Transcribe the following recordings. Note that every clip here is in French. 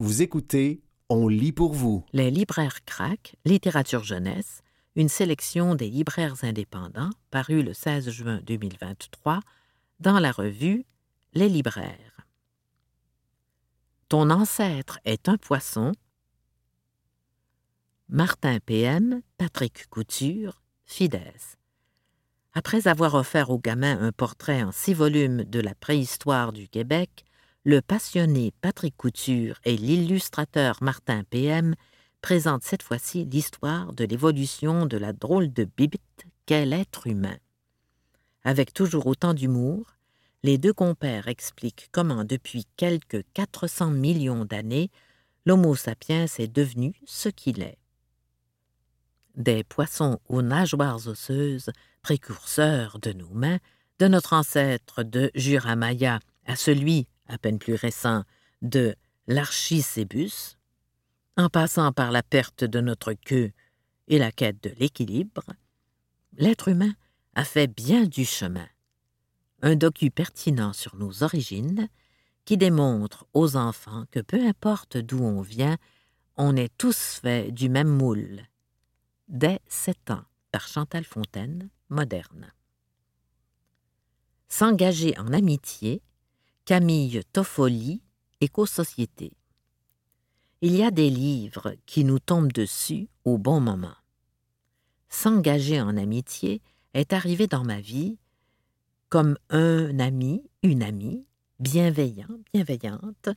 Vous écoutez On lit pour vous. Les libraires craquent, littérature jeunesse, une sélection des libraires indépendants paru le 16 juin 2023 dans la revue Les libraires. Ton ancêtre est un poisson. Martin PM, Patrick Couture, Fides. Après avoir offert aux gamins un portrait en six volumes de la préhistoire du Québec, le passionné Patrick Couture et l'illustrateur Martin PM présentent cette fois-ci l'histoire de l'évolution de la drôle de bibite qu'est l'être humain. Avec toujours autant d'humour, les deux compères expliquent comment, depuis quelques 400 millions d'années, l'Homo sapiens est devenu ce qu'il est. Des poissons aux nageoires osseuses, précurseurs de nos mains, de notre ancêtre de Juramaya à celui, à peine plus récent, de l'Archicébus, en passant par la perte de notre queue et la quête de l'équilibre, l'être humain a fait bien du chemin. Un docu pertinent sur nos origines qui démontre aux enfants que peu importe d'où on vient, on est tous faits du même moule. Dès sept ans, par Chantal Fontaine, moderne. S'engager en amitié, Camille Toffoli, Éco-société. Il y a des livres qui nous tombent dessus au bon moment. S'engager en amitié est arrivé dans ma vie comme un ami, une amie, bienveillant, bienveillante,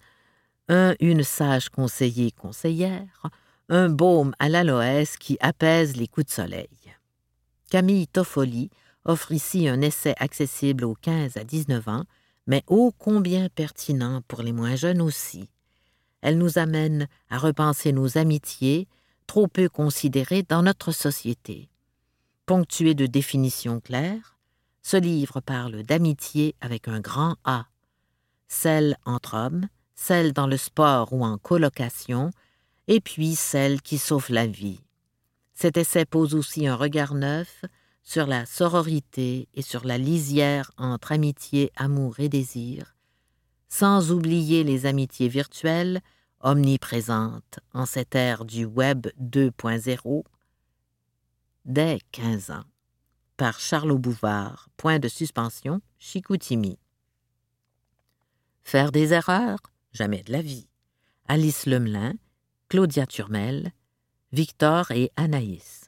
un, une sage conseiller, conseillère, un baume à l'aloès qui apaise les coups de soleil. Camille Toffoli offre ici un essai accessible aux 15 à 19 ans, mais ô combien pertinent pour les moins jeunes aussi. Elle nous amène à repenser nos amitiés, trop peu considérées dans notre société. Ponctuée de définitions claires, ce livre parle d'amitié avec un grand A, celle entre hommes, celle dans le sport ou en colocation, et puis celle qui sauve la vie. Cet essai pose aussi un regard neuf sur la sororité et sur la lisière entre amitié, amour et désir, sans oublier les amitiés virtuelles omniprésentes en cette ère du Web 2.0 dès 15 ans. Par Charlot Bouvard, point de suspension, Chicoutimi. Faire des erreurs, jamais de la vie. Alice Lemelin, Claudia Turmel, Victor et Anaïs.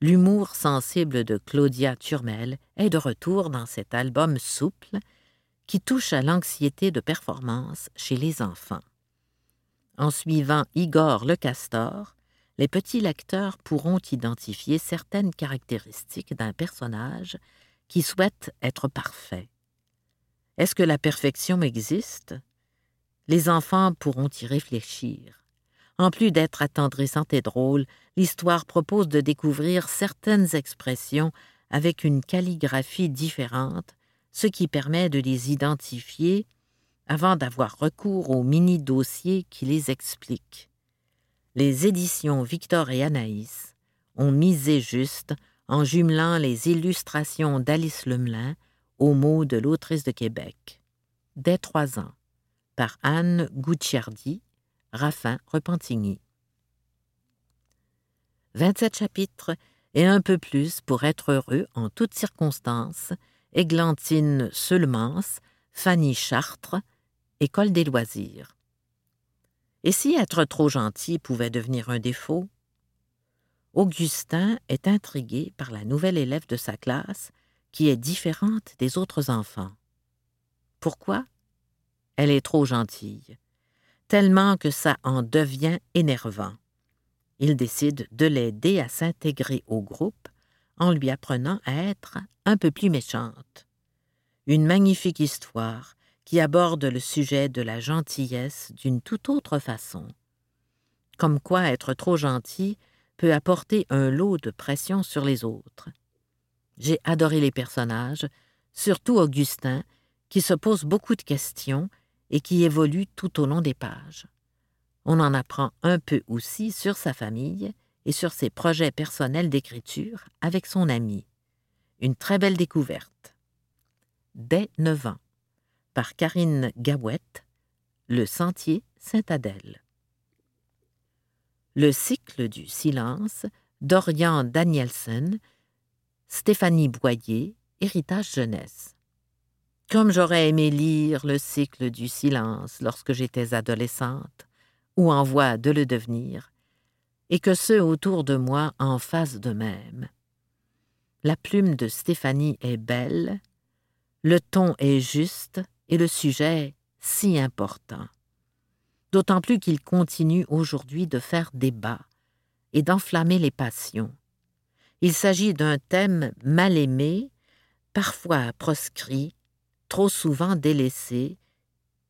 L'humour sensible de Claudia Turmel est de retour dans cet album souple qui touche à l'anxiété de performance chez les enfants. En suivant Igor le Castor, les petits lecteurs pourront identifier certaines caractéristiques d'un personnage qui souhaite être parfait. Est-ce que la perfection existe? Les enfants pourront y réfléchir. En plus d'être attendrissante et drôle, l'histoire propose de découvrir certaines expressions avec une calligraphie différente, ce qui permet de les identifier avant d'avoir recours aux mini-dossiers qui les expliquent. Les éditions Victor et Anaïs ont misé juste en jumelant les illustrations d'Alice Lemelin aux mots de l'autrice de Québec. Dès trois ans, par Anne Gucciardi, Raffin Repentigny. 27 chapitres et un peu plus pour être heureux en toutes circonstances, Églantine Seulemans, Fanny Chartres, École des loisirs. Et si être trop gentil pouvait devenir un défaut? Augustin est intrigué par la nouvelle élève de sa classe qui est différente des autres enfants. Pourquoi? Elle est trop gentille tellement que ça en devient énervant. Il décide de l'aider à s'intégrer au groupe en lui apprenant à être un peu plus méchante. Une magnifique histoire qui aborde le sujet de la gentillesse d'une toute autre façon. Comme quoi être trop gentil peut apporter un lot de pression sur les autres. J'ai adoré les personnages, surtout Augustin, qui se pose beaucoup de questions et qui évolue tout au long des pages. On en apprend un peu aussi sur sa famille et sur ses projets personnels d'écriture avec son ami. Une très belle découverte. Dès neuf ans, par Karine Gawette, Le Sentier Saint-Adèle. Le cycle du silence d'Orian Danielson, Stéphanie Boyer, Héritage Jeunesse. Comme j'aurais aimé lire le cycle du silence lorsque j'étais adolescente, ou en voie de le devenir, et que ceux autour de moi en fassent de même. La plume de Stéphanie est belle, le ton est juste et le sujet si important. D'autant plus qu'il continue aujourd'hui de faire débat et d'enflammer les passions. Il s'agit d'un thème mal aimé, parfois proscrit, trop souvent délaissé,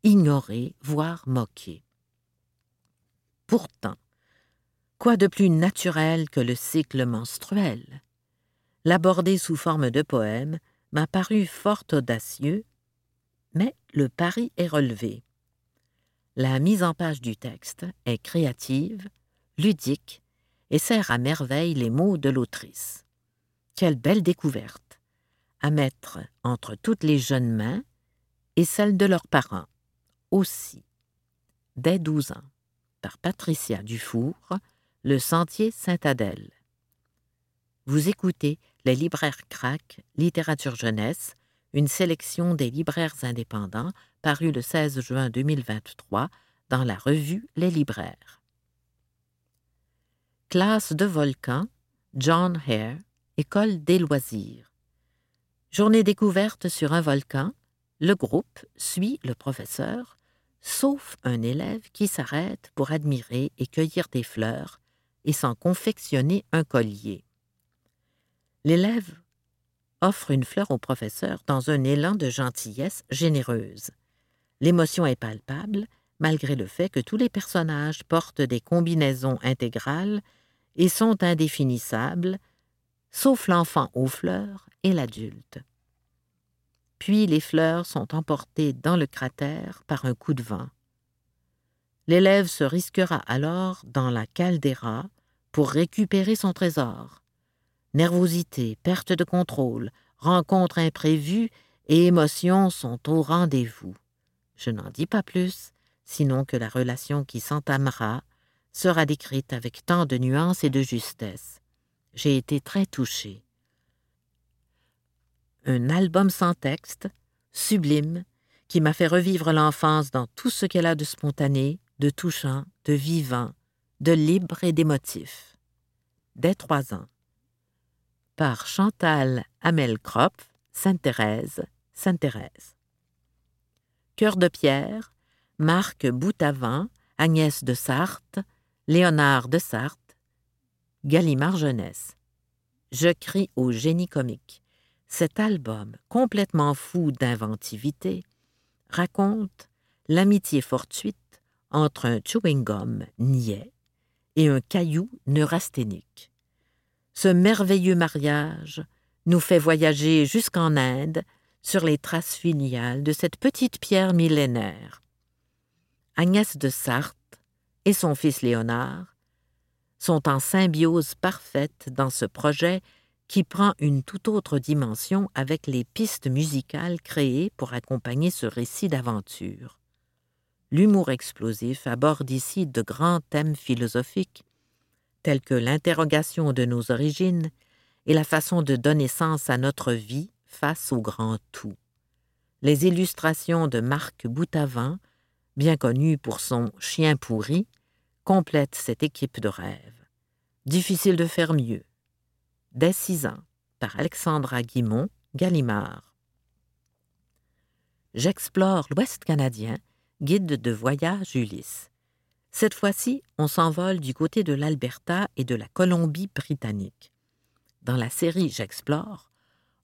ignoré, voire moqué. Pourtant, quoi de plus naturel que le cycle menstruel? L'aborder sous forme de poème m'a paru fort audacieux, mais le pari est relevé. La mise en page du texte est créative, ludique et sert à merveille les mots de l'autrice. Quelle belle découverte à mettre entre toutes les jeunes mains et celles de leurs parents aussi. Dès douze ans par Patricia Dufour, Le Sentier Saint-Adèle. Vous écoutez Les libraires crack, littérature jeunesse, une sélection des libraires indépendants paru le 16 juin 2023 dans la revue Les libraires. Classe de volcan, John Hare, École des loisirs. Journée découverte sur un volcan, le groupe suit le professeur sauf un élève qui s'arrête pour admirer et cueillir des fleurs et s'en confectionner un collier. L'élève offre une fleur au professeur dans un élan de gentillesse généreuse. L'émotion est palpable, malgré le fait que tous les personnages portent des combinaisons intégrales et sont indéfinissables, sauf l'enfant aux fleurs et l'adulte puis les fleurs sont emportées dans le cratère par un coup de vent. L'élève se risquera alors dans la caldeira pour récupérer son trésor. Nervosité, perte de contrôle, rencontres imprévues et émotions sont au rendez-vous. Je n'en dis pas plus, sinon que la relation qui s'entamera sera décrite avec tant de nuances et de justesse. J'ai été très touchée un album sans texte, sublime, qui m'a fait revivre l'enfance dans tout ce qu'elle a de spontané, de touchant, de vivant, de libre et d'émotif. Dès trois ans. Par Chantal Hamel Kropf, Sainte-Thérèse, Sainte-Thérèse. Cœur de pierre, Marc Boutavant, Agnès de Sarthe, Léonard de Sarthe, Gallimard Jeunesse. Je crie au génie comique. Cet album, complètement fou d'inventivité, raconte l'amitié fortuite entre un chewing-gum niais et un caillou neurasthénique. Ce merveilleux mariage nous fait voyager jusqu'en Inde sur les traces filiales de cette petite pierre millénaire. Agnès de Sarthe et son fils Léonard sont en symbiose parfaite dans ce projet qui prend une toute autre dimension avec les pistes musicales créées pour accompagner ce récit d'aventure. L'humour explosif aborde ici de grands thèmes philosophiques, tels que l'interrogation de nos origines et la façon de donner sens à notre vie face au grand tout. Les illustrations de Marc Boutavant, bien connu pour son chien pourri, complètent cette équipe de rêve. Difficile de faire mieux par Alexandra Guimont, Gallimard. J'explore l'Ouest canadien, guide de voyage Ulysse. Cette fois-ci, on s'envole du côté de l'Alberta et de la Colombie-Britannique. Dans la série J'explore,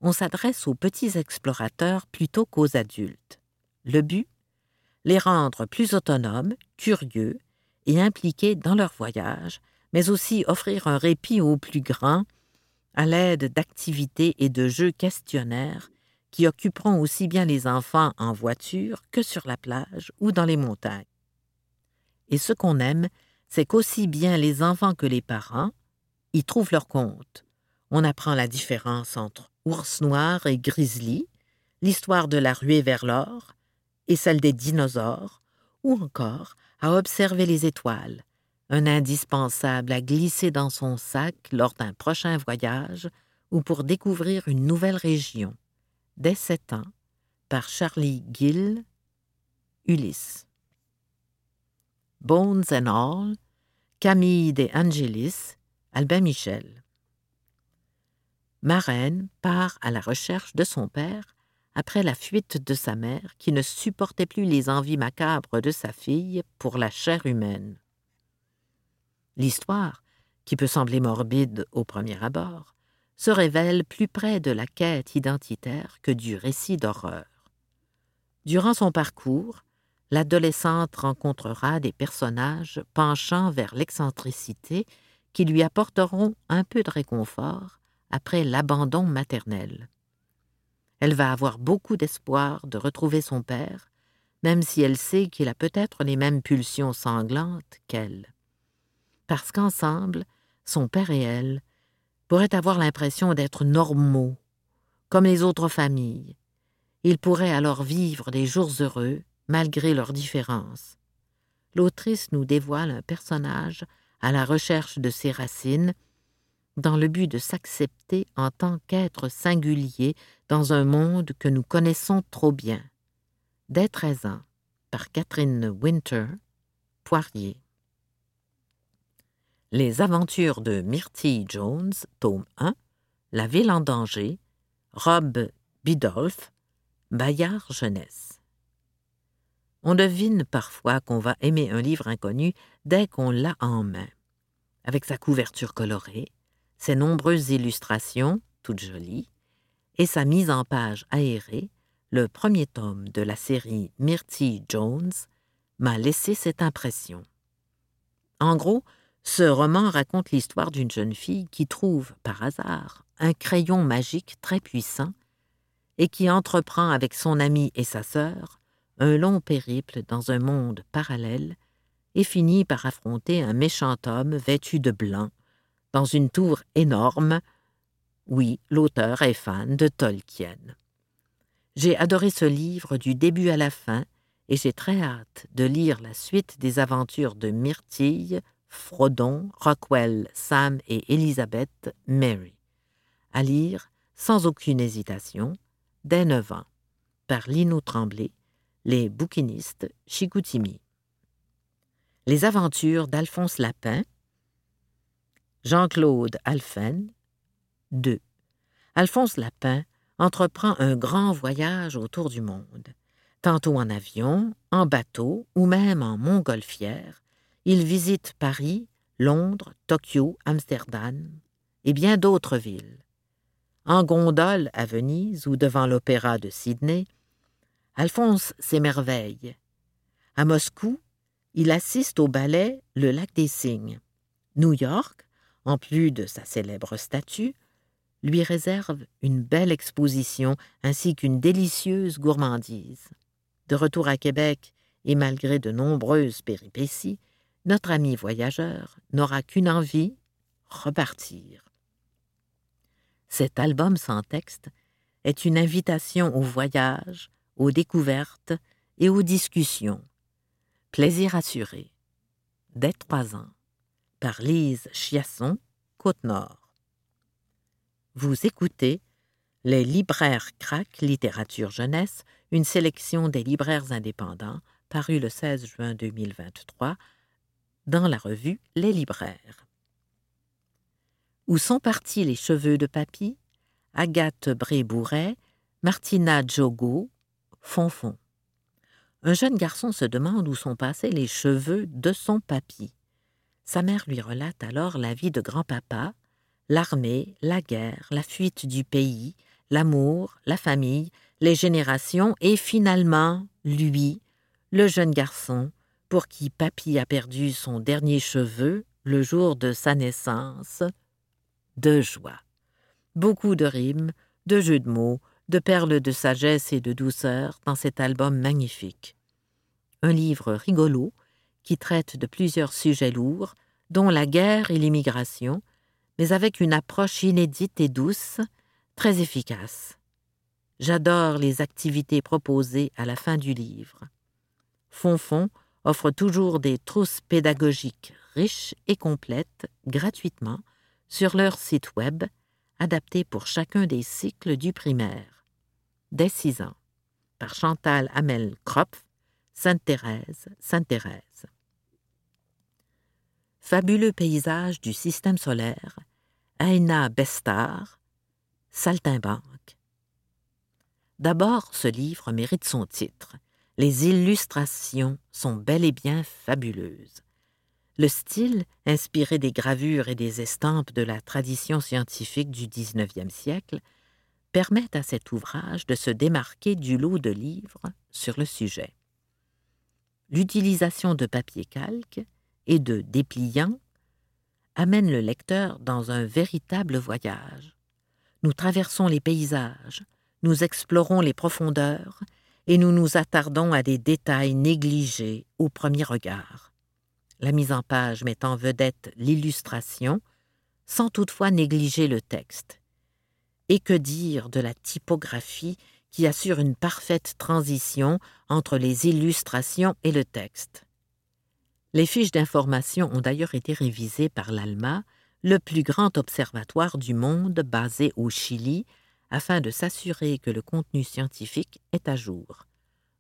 on s'adresse aux petits explorateurs plutôt qu'aux adultes. Le but? Les rendre plus autonomes, curieux et impliqués dans leur voyage, mais aussi offrir un répit aux plus grands à l'aide d'activités et de jeux questionnaires qui occuperont aussi bien les enfants en voiture que sur la plage ou dans les montagnes. Et ce qu'on aime, c'est qu'aussi bien les enfants que les parents y trouvent leur compte. On apprend la différence entre ours noir et grizzly, l'histoire de la ruée vers l'or et celle des dinosaures, ou encore à observer les étoiles, un indispensable à glisser dans son sac lors d'un prochain voyage ou pour découvrir une nouvelle région. Dès sept ans, par Charlie Gill, Ulysse. Bones and All, Camille de Angelis, Albin Michel. Marraine part à la recherche de son père après la fuite de sa mère qui ne supportait plus les envies macabres de sa fille pour la chair humaine. L'histoire, qui peut sembler morbide au premier abord, se révèle plus près de la quête identitaire que du récit d'horreur. Durant son parcours, l'adolescente rencontrera des personnages penchant vers l'excentricité qui lui apporteront un peu de réconfort après l'abandon maternel. Elle va avoir beaucoup d'espoir de retrouver son père, même si elle sait qu'il a peut-être les mêmes pulsions sanglantes qu'elle. Parce qu'ensemble, son père et elle pourraient avoir l'impression d'être normaux, comme les autres familles. Ils pourraient alors vivre des jours heureux, malgré leurs différences. L'autrice nous dévoile un personnage à la recherche de ses racines dans le but de s'accepter en tant qu'être singulier dans un monde que nous connaissons trop bien. Dès 13 ans, par Catherine Winter, Poirier. Les aventures de Myrtille Jones, tome 1, La ville en danger, Rob Bidolph, Bayard Jeunesse. On devine parfois qu'on va aimer un livre inconnu dès qu'on l'a en main. Avec sa couverture colorée, ses nombreuses illustrations, toutes jolies, et sa mise en page aérée, le premier tome de la série Myrtille Jones m'a laissé cette impression. En gros, ce roman raconte l'histoire d'une jeune fille qui trouve, par hasard, un crayon magique très puissant et qui entreprend avec son ami et sa sœur un long périple dans un monde parallèle et finit par affronter un méchant homme vêtu de blanc dans une tour énorme. Oui, l'auteur est fan de Tolkien. J'ai adoré ce livre du début à la fin et j'ai très hâte de lire la suite des aventures de Myrtille, Frodon, Rockwell, Sam et Elizabeth Mary. À lire, sans aucune hésitation, dès neuf ans, par Lino Tremblay, Les bouquinistes Chicoutimi. Les aventures d'Alphonse Lapin, Jean-Claude Alphen. 2. Alphonse Lapin entreprend un grand voyage autour du monde. Tantôt en avion, en bateau ou même en montgolfière, il visite Paris, Londres, Tokyo, Amsterdam et bien d'autres villes. En gondole à Venise ou devant l'opéra de Sydney, Alphonse s'émerveille. À Moscou, il assiste au ballet Le Lac des Cygnes. New York, en plus de sa célèbre statue, lui réserve une belle exposition ainsi qu'une délicieuse gourmandise. De retour à Québec, et malgré de nombreuses péripéties, notre ami voyageur n'aura qu'une envie repartir. Cet album sans texte est une invitation au voyage, aux découvertes et aux discussions. Plaisir assuré. Dès trois ans par Lise Chiasson, Côte-Nord. Vous écoutez Les libraires craquent littérature jeunesse, une sélection des libraires indépendants, paru le 16 juin 2023 dans la revue Les libraires. Où sont partis les cheveux de papy Agathe Bré-Bourret, Martina Jogo, Fonfon. Un jeune garçon se demande où sont passés les cheveux de son papy. Sa mère lui relate alors la vie de grand-papa, l'armée, la guerre, la fuite du pays, l'amour, la famille, les générations et finalement lui, le jeune garçon, pour qui papy a perdu son dernier cheveu le jour de sa naissance, de joie. Beaucoup de rimes, de jeux de mots, de perles de sagesse et de douceur dans cet album magnifique. Un livre rigolo qui traite de plusieurs sujets lourds, dont la guerre et l'immigration, mais avec une approche inédite et douce, très efficace. J'adore les activités proposées à la fin du livre. Fonfon offre toujours des trousses pédagogiques riches et complètes gratuitement sur leur site web, adaptées pour chacun des cycles du primaire. Dès 6 ans, par Chantal Hamel Kropf, Sainte-Thérèse, Sainte-Thérèse. Fabuleux paysage du système solaire, Aina Bestar, Saltimbanque. D'abord, ce livre mérite son titre. Les illustrations sont bel et bien fabuleuses. Le style, inspiré des gravures et des estampes de la tradition scientifique du XIXe siècle, permet à cet ouvrage de se démarquer du lot de livres sur le sujet. L'utilisation de papier calque et de dépliants amène le lecteur dans un véritable voyage. Nous traversons les paysages, nous explorons les profondeurs et nous nous attardons à des détails négligés au premier regard. La mise en page met en vedette l'illustration, sans toutefois négliger le texte. Et que dire de la typographie qui assure une parfaite transition entre les illustrations et le texte? Les fiches d'information ont d'ailleurs été révisées par l'ALMA, le plus grand observatoire du monde basé au Chili, afin de s'assurer que le contenu scientifique est à jour.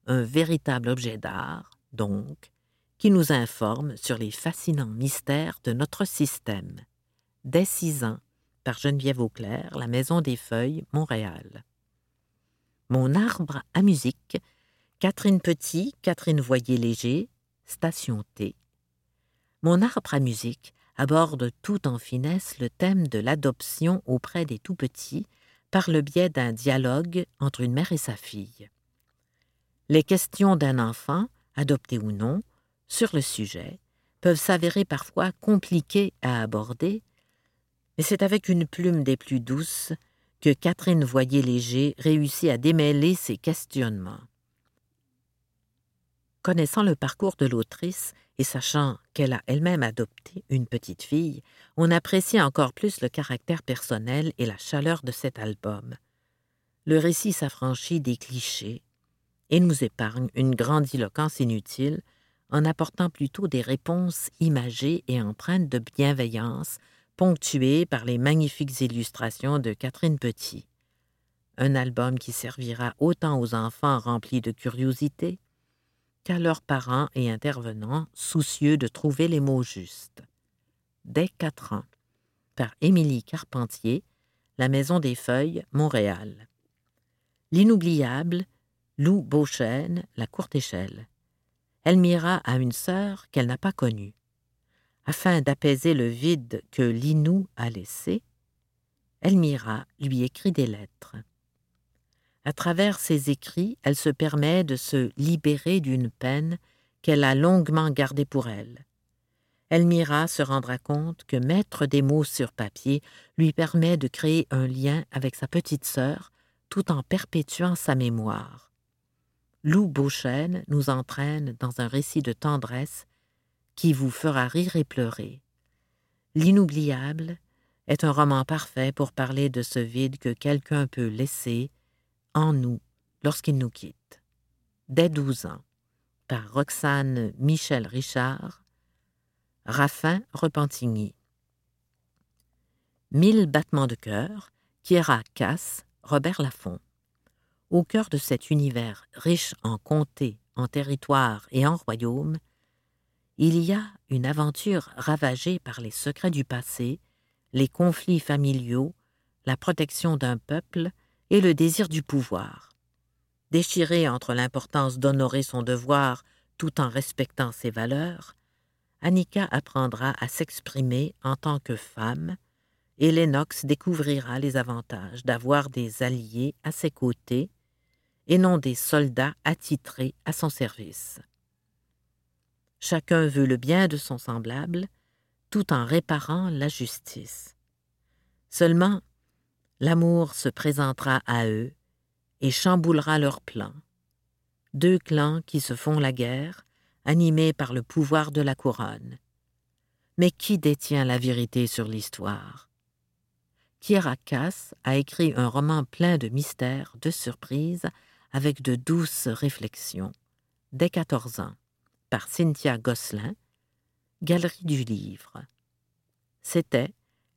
Un véritable objet d'art, donc, qui nous informe sur les fascinants mystères de notre système. Dès six ans, par Geneviève Auclair, La Maison des Feuilles, Montréal. Mon arbre à musique, Catherine Petit, Catherine Voyer-Léger, Station T. Mon arbre à musique aborde tout en finesse le thème de l'adoption auprès des tout-petits par le biais d'un dialogue entre une mère et sa fille. Les questions d'un enfant, adopté ou non, sur le sujet peuvent s'avérer parfois compliquées à aborder, mais c'est avec une plume des plus douces que Catherine Voyer-Léger réussit à démêler ces questionnements. Connaissant le parcours de l'autrice et sachant qu'elle a elle-même adopté une petite fille, on apprécie encore plus le caractère personnel et la chaleur de cet album. Le récit s'affranchit des clichés et nous épargne une grandiloquence inutile en apportant plutôt des réponses imagées et empreintes de bienveillance, ponctuées par les magnifiques illustrations de Catherine Petit. Un album qui servira autant aux enfants remplis de curiosité qu'à leurs parents et intervenants soucieux de trouver les mots justes. Dès quatre ans, par Émilie Carpentier, La Maison des Feuilles, Montréal. L'inoubliable, Lou Beauchesne, La Courte Échelle. Elmira a une sœur qu'elle n'a pas connue. Afin d'apaiser le vide que Linou a laissé, Elmira lui écrit des lettres. À travers ses écrits, elle se permet de se libérer d'une peine qu'elle a longuement gardée pour elle. Elmira se rendra compte que mettre des mots sur papier lui permet de créer un lien avec sa petite sœur tout en perpétuant sa mémoire. Lou Beauchesne nous entraîne dans un récit de tendresse qui vous fera rire et pleurer. L'inoubliable est un roman parfait pour parler de ce vide que quelqu'un peut laisser en nous lorsqu'il nous quitte. Dès douze ans, par Roxane Michel Richard, Raffin Repentigny. Mille battements de cœur, Kiera Casse, Robert Laffont. Au cœur de cet univers riche en comtés, en territoires et en royaumes, il y a une aventure ravagée par les secrets du passé, les conflits familiaux, la protection d'un peuple et le désir du pouvoir. Déchirée entre l'importance d'honorer son devoir tout en respectant ses valeurs, Annika apprendra à s'exprimer en tant que femme, et Lennox découvrira les avantages d'avoir des alliés à ses côtés et non des soldats attitrés à son service. Chacun veut le bien de son semblable, tout en réparant la justice. Seulement, l'amour se présentera à eux et chamboulera leurs plans. Deux clans qui se font la guerre, animés par le pouvoir de la couronne. Mais qui détient la vérité sur l'histoire? Kiera Cass a écrit un roman plein de mystères, de surprises, avec de douces réflexions. Dès quatorze ans, par Cynthia Gosselin, Galerie du Livre. C'était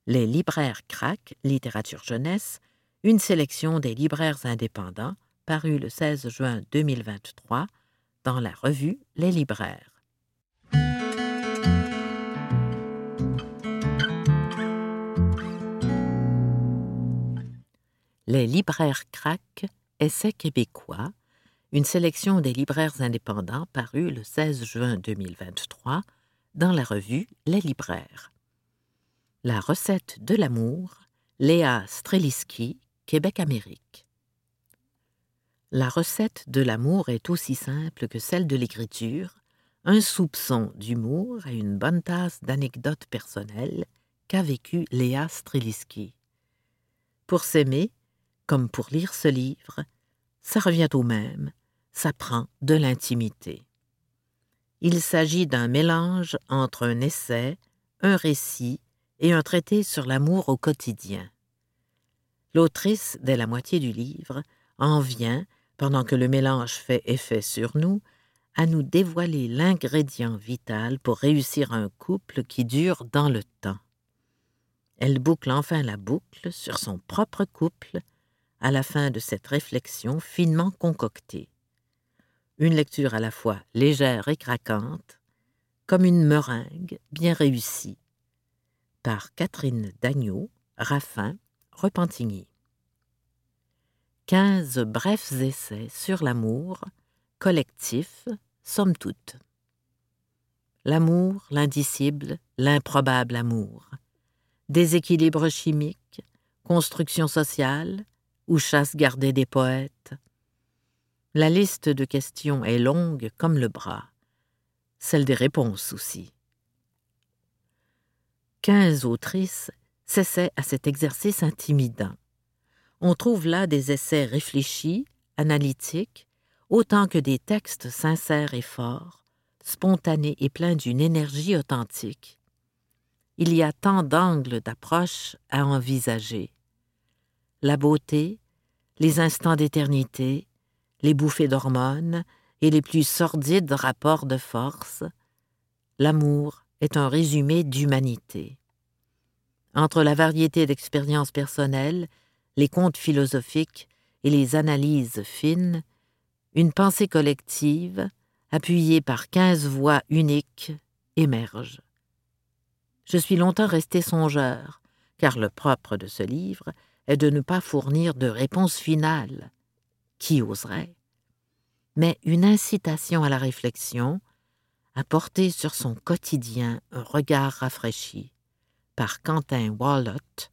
Les libraires crack, littérature jeunesse, une sélection des libraires indépendants, paru le 16 juin 2023 dans la revue Les libraires. Les libraires crack, essais québécois, une sélection des libraires indépendants paru le 16 juin 2023 dans la revue Les libraires. La recette de l'amour, Léa Streliski, Québec-Amérique. La recette de l'amour est aussi simple que celle de l'écriture, un soupçon d'humour et une bonne tasse d'anecdotes personnelles qu'a vécu Léa Streliski. Pour s'aimer, comme pour lire ce livre, ça revient au même, ça prend de l'intimité. Il s'agit d'un mélange entre un essai, un récit et un traité sur l'amour au quotidien. L'autrice, dès la moitié du livre, en vient, pendant que le mélange fait effet sur nous, à nous dévoiler l'ingrédient vital pour réussir un couple qui dure dans le temps. Elle boucle enfin la boucle sur son propre couple à la fin de cette réflexion finement concoctée. Une lecture à la fois légère et craquante, comme une meringue bien réussie, par Catherine Dagneau, Raffin, Repentigny. Quinze brefs essais sur l'amour, collectif, somme toute. L'amour, l'indicible, l'improbable amour. Déséquilibre chimique, construction sociale, ou chasse gardée des poètes. La liste de questions est longue comme le bras, celle des réponses aussi. Quinze autrices s'essaient à cet exercice intimidant. On trouve là des essais réfléchis, analytiques, autant que des textes sincères et forts, spontanés et pleins d'une énergie authentique. Il y a tant d'angles d'approche à envisager la beauté, les instants d'éternité, les bouffées d'hormones et les plus sordides rapports de force, l'amour est un résumé d'humanité. Entre la variété d'expériences personnelles, les contes philosophiques et les analyses fines, une pensée collective, appuyée par quinze voix uniques, émerge. Je suis longtemps resté songeur, car le propre de ce livre est de ne pas fournir de réponse finale. Qui oserait? Mais une incitation à la réflexion, à porter sur son quotidien un regard rafraîchi, par Quentin Wallott,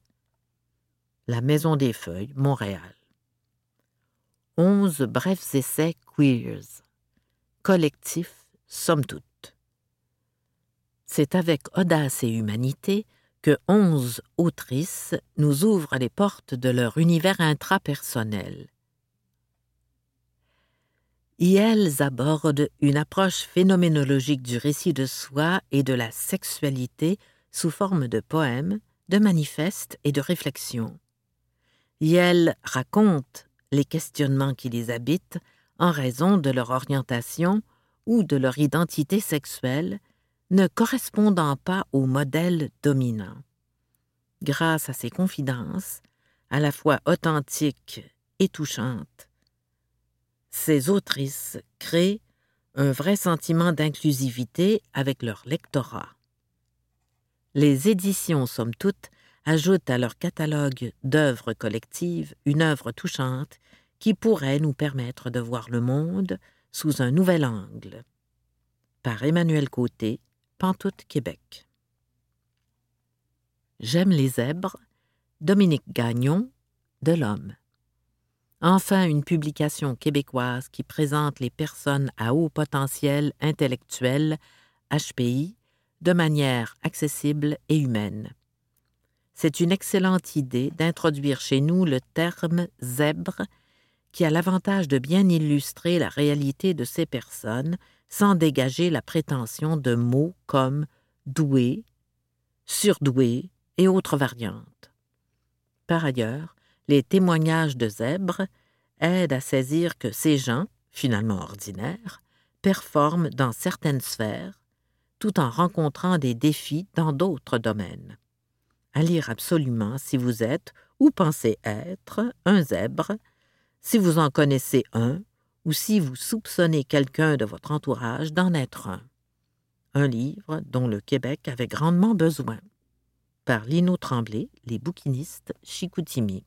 La Maison des Feuilles, Montréal. Onze brefs essais queers, collectifs, somme toute. C'est avec audace et humanité que onze autrices nous ouvrent les portes de leur univers intrapersonnel. Y elles abordent une approche phénoménologique du récit de soi et de la sexualité sous forme de poèmes, de manifestes et de réflexions. Y elles racontent les questionnements qui les habitent en raison de leur orientation ou de leur identité sexuelle ne correspondant pas au modèle dominant. Grâce à ces confidences, à la fois authentiques et touchantes, ces autrices créent un vrai sentiment d'inclusivité avec leur lectorat. Les éditions, somme toute, ajoutent à leur catalogue d'œuvres collectives une œuvre touchante qui pourrait nous permettre de voir le monde sous un nouvel angle. Par Emmanuel Côté, Pantoute, Québec. J'aime les zèbres, Dominique Gagnon, de l'Homme. Enfin, une publication québécoise qui présente les personnes à haut potentiel intellectuel, HPI, de manière accessible et humaine. C'est une excellente idée d'introduire chez nous le terme zèbre qui a l'avantage de bien illustrer la réalité de ces personnes sans dégager la prétention de mots comme doué, surdoué et autres variantes. Par ailleurs, les témoignages de zèbres aident à saisir que ces gens, finalement ordinaires, performe dans certaines sphères, tout en rencontrant des défis dans d'autres domaines. À lire absolument si vous êtes ou pensez être un zèbre, si vous en connaissez un ou si vous soupçonnez quelqu'un de votre entourage d'en être un. Un livre dont le Québec avait grandement besoin. Par Lino Tremblay, Les bouquinistes Chicoutimi.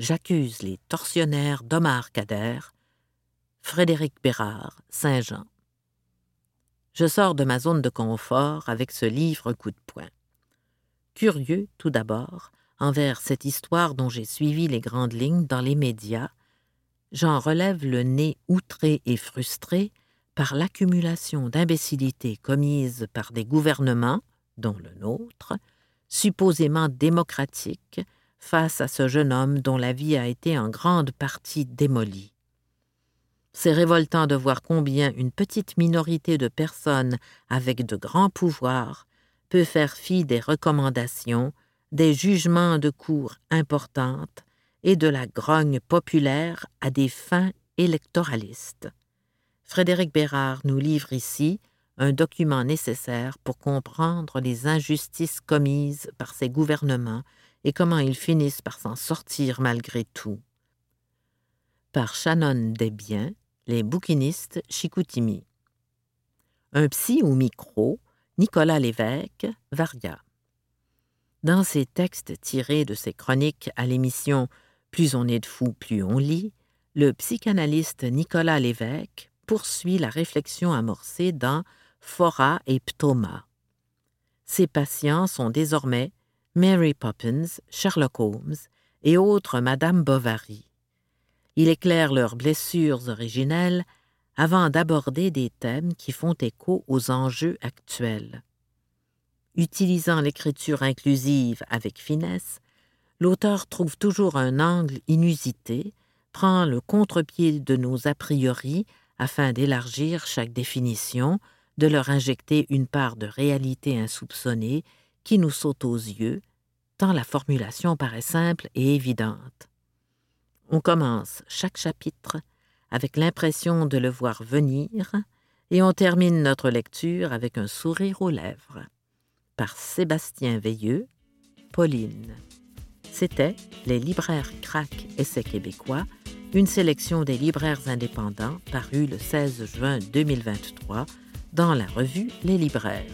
J'accuse les tortionnaires d'Omar Kader, Frédéric Bérard, Saint-Jean. Je sors de ma zone de confort avec ce livre coup de poing. Curieux, tout d'abord, envers cette histoire dont j'ai suivi les grandes lignes dans les médias, j'en relève le nez outré et frustré par l'accumulation d'imbécilités commises par des gouvernements, dont le nôtre, supposément démocratiques, face à ce jeune homme dont la vie a été en grande partie démolie. C'est révoltant de voir combien une petite minorité de personnes avec de grands pouvoirs peut faire fi des recommandations, des jugements de cour importantes et de la grogne populaire à des fins électoralistes. Frédéric Bérard nous livre ici un document nécessaire pour comprendre les injustices commises par ces gouvernements et comment ils finissent par s'en sortir malgré tout. Par Shannon Desbiens, Les bouquinistes Chicoutimi. Un psy au micro, Nicolas Lévesque, Varia. Dans ses textes tirés de ses chroniques à l'émission Plus on est de fous, plus on lit, le psychanalyste Nicolas Lévesque poursuit la réflexion amorcée dans Fora et Ptoma. Ses patients sont désormais Mary Poppins, Sherlock Holmes et autres Madame Bovary. Il éclaire leurs blessures originelles avant d'aborder des thèmes qui font écho aux enjeux actuels. Utilisant l'écriture inclusive avec finesse, l'auteur trouve toujours un angle inusité, prend le contre-pied de nos a priori afin d'élargir chaque définition, de leur injecter une part de réalité insoupçonnée qui nous saute aux yeux, tant la formulation paraît simple et évidente. On commence chaque chapitre avec l'impression de le voir venir, et on termine notre lecture avec un sourire aux lèvres. Par Sébastien Veilleux, Pauline. C'était Les libraires crack essais québécois, une sélection des libraires indépendants parue le 16 juin 2023 dans la revue Les libraires.